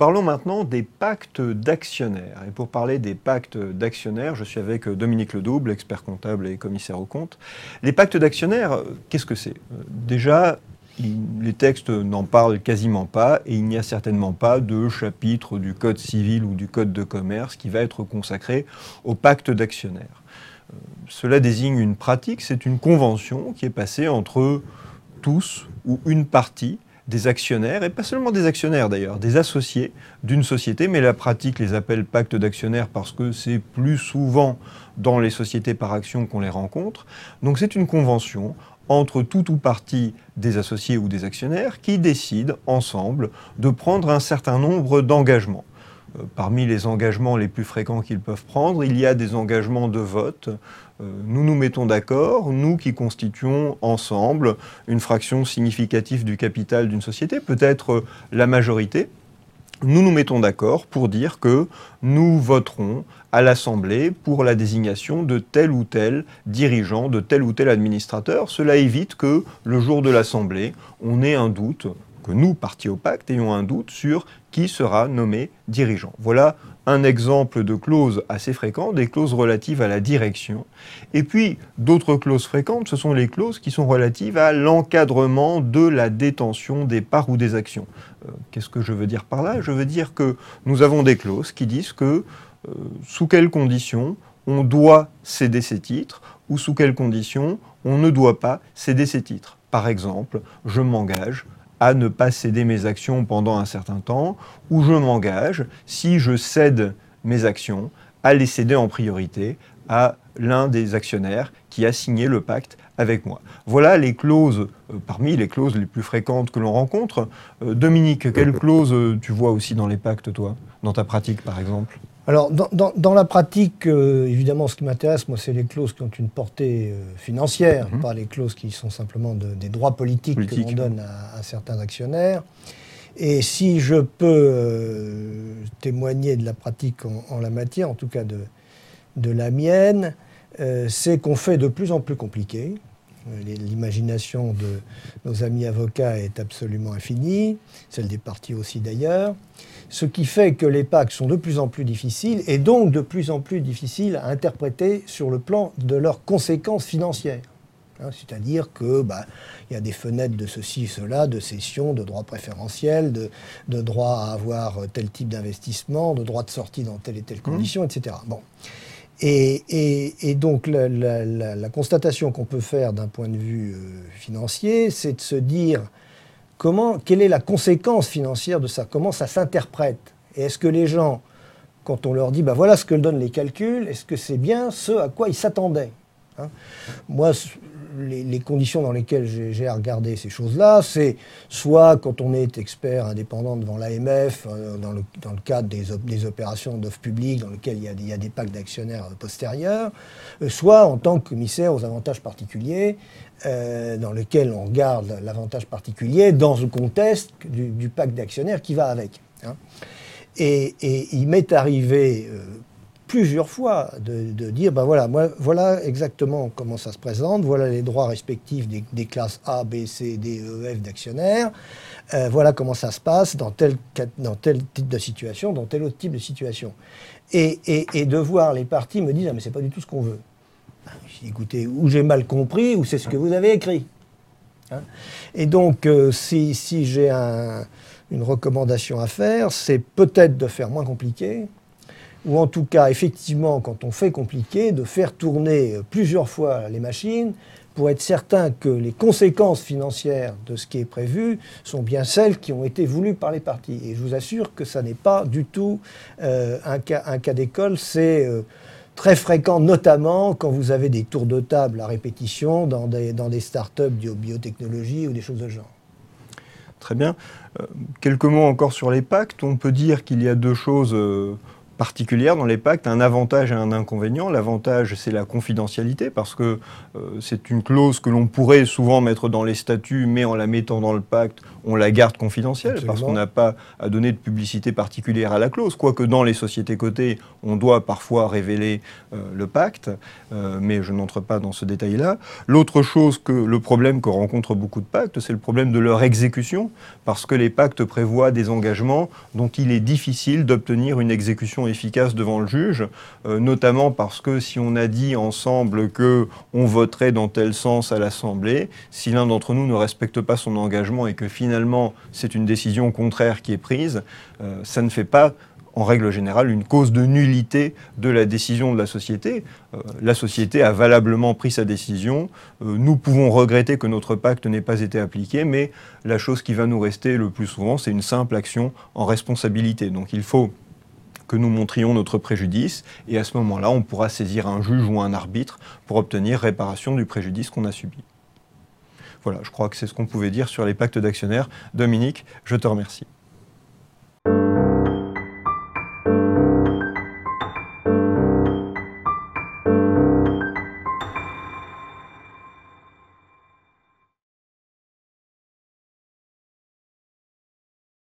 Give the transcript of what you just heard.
parlons maintenant des pactes d'actionnaires. Et pour parler des pactes d'actionnaires, je suis avec Dominique Ledouble, expert comptable et commissaire aux comptes. Les pactes d'actionnaires, qu'est-ce que c'est? Déjà, les textes n'en parlent quasiment pas et il n'y a certainement pas de chapitre du Code civil ou du Code de commerce qui va être consacré au pacte d'actionnaires. Euh, cela désigne une pratique, c'est une convention qui est passée entre tous ou une partie des actionnaires, et pas seulement des actionnaires d'ailleurs, des associés d'une société, mais la pratique les appelle pactes d'actionnaires parce que c'est plus souvent dans les sociétés par action qu'on les rencontre. Donc c'est une convention entre tout ou partie des associés ou des actionnaires qui décident ensemble de prendre un certain nombre d'engagements. Euh, parmi les engagements les plus fréquents qu'ils peuvent prendre, il y a des engagements de vote. Euh, nous nous mettons d'accord, nous qui constituons ensemble une fraction significative du capital d'une société, peut-être la majorité, nous nous mettons d'accord pour dire que nous voterons à l'Assemblée pour la désignation de tel ou tel dirigeant, de tel ou tel administrateur. Cela évite que le jour de l'Assemblée, on ait un doute, que nous, partis au pacte, ayons un doute sur qui sera nommé dirigeant. Voilà un exemple de clause assez fréquente, des clauses relatives à la direction. Et puis, d'autres clauses fréquentes, ce sont les clauses qui sont relatives à l'encadrement de la détention des parts ou des actions. Euh, qu'est-ce que je veux dire par là? Je veux dire que nous avons des clauses qui disent que euh, sous quelles conditions on doit céder ces titres ou sous quelles conditions on ne doit pas céder ces titres. Par exemple, je m'engage à ne pas céder mes actions pendant un certain temps, ou je m'engage, si je cède mes actions, à les céder en priorité à l'un des actionnaires qui a signé le pacte avec moi. Voilà les clauses, euh, parmi les clauses les plus fréquentes que l'on rencontre. Euh, Dominique, quelles clauses euh, tu vois aussi dans les pactes, toi, dans ta pratique par exemple? Alors, dans, la pratique, évidemment, ce qui m'intéresse, moi, c'est les clauses qui ont une portée financière, mhm. pas les clauses qui sont simplement des droits politiques que l'on donne à, certains actionnaires. Et si je peux témoigner de la pratique en, la matière, en tout cas de, de la mienne, c'est qu'on fait de plus en plus compliqué. Euh, l'imagination de nos amis avocats est absolument infinie, celle des partis aussi d'ailleurs, ce qui fait que les pactes sont de plus en plus difficiles et donc de plus en plus difficiles à interpréter sur le plan de leurs conséquences financières. Hein, c'est-à-dire que bah, il y a des fenêtres de ceci, cela, de cession, de droits préférentiels, de, de droit à avoir tel type d'investissement, de droit de sortie dans telle et telle mmh. condition, etc. Bon. Et, donc la, constatation qu'on peut faire d'un point de vue euh, financier, c'est de se dire quelle est la conséquence financière de ça, comment ça s'interprète? Et est-ce que les gens, quand on leur dit, bah voilà ce que donnent les calculs, est-ce que c'est bien ce à quoi ils s'attendaient hein? Moi, les, conditions dans lesquelles j'ai à regarder ces choses-là, c'est soit quand on est expert indépendant devant l'AMF, euh, dans, le, cadre des, opérations d'offre publique, dans lesquelles il y a des, packs d'actionnaires postérieurs, euh, soit en tant que commissaire aux avantages particuliers, euh, dans lequel on regarde l'avantage particulier dans le contexte du, pacte d'actionnaires qui va avec. Hein. Et, il m'est arrivé plusieurs fois de, dire, ben voilà, moi, voilà exactement comment ça se présente, voilà les droits respectifs des, classes A, B, C, D, E, F d'actionnaires, euh, voilà comment ça se passe dans tel, dans tel type de situation, dans tel autre type de situation. Et, et, de voir les partis me dire, ah, mais c'est pas du tout ce qu'on veut. Ben, écoutez, ou j'ai mal compris, ou c'est ce que vous avez écrit. Hein. et donc, euh, si, si j'ai une recommandation à faire, c'est peut-être de faire moins compliqué, ou en tout cas, effectivement, quand on fait compliqué, de faire tourner plusieurs fois les machines pour être certain que les conséquences financières de ce qui est prévu sont bien celles qui ont été voulues par les partis. Et je vous assure que ça n'est pas du tout euh, un cas, d'école, c'est euh, très fréquent, notamment quand vous avez des tours de table à répétition dans des, dans des startups de biotechnologie ou des choses de genre. Très bien. Euh, quelques mots encore sur les pactes. On peut dire qu'il y a deux choses particulière dans les pactes, un avantage et un inconvénient. L'avantage, c'est la confidentialité, parce que euh, c'est une clause que l'on pourrait souvent mettre dans les statuts, mais en la mettant dans le pacte, on la garde confidentielle, parce qu'on n'a pas à donner de publicité particulière à la clause. Quoique dans les sociétés cotées, on doit parfois révéler euh, le pacte, euh, mais je n'entre pas dans ce détail-là. L'autre chose que le problème que rencontrent beaucoup de pactes, c'est le problème de leur exécution, parce que les pactes prévoient des engagements dont il est difficile d'obtenir une exécution efficace devant le juge, euh, notamment parce que si on a dit ensemble que on voterait dans tel sens à l'Assemblée, si l'un d'entre nous ne respecte pas son engagement et que finalement c'est une décision contraire qui est prise, euh, ça ne fait pas en règle générale, une cause de nullité de la décision de la société. Euh, la société a valablement pris sa décision. nous pouvons regretter que notre pacte n'ait pas été appliqué, mais la chose qui va nous rester le plus souvent, c'est une simple action en responsabilité. Donc il faut que nous montrions notre préjudice, et à ce moment-là, on pourra saisir un juge ou un arbitre pour obtenir réparation du préjudice qu'on a subi. Voilà, je crois que c'est ce qu'on pouvait dire sur les pactes d'actionnaires. Dominique, je te remercie.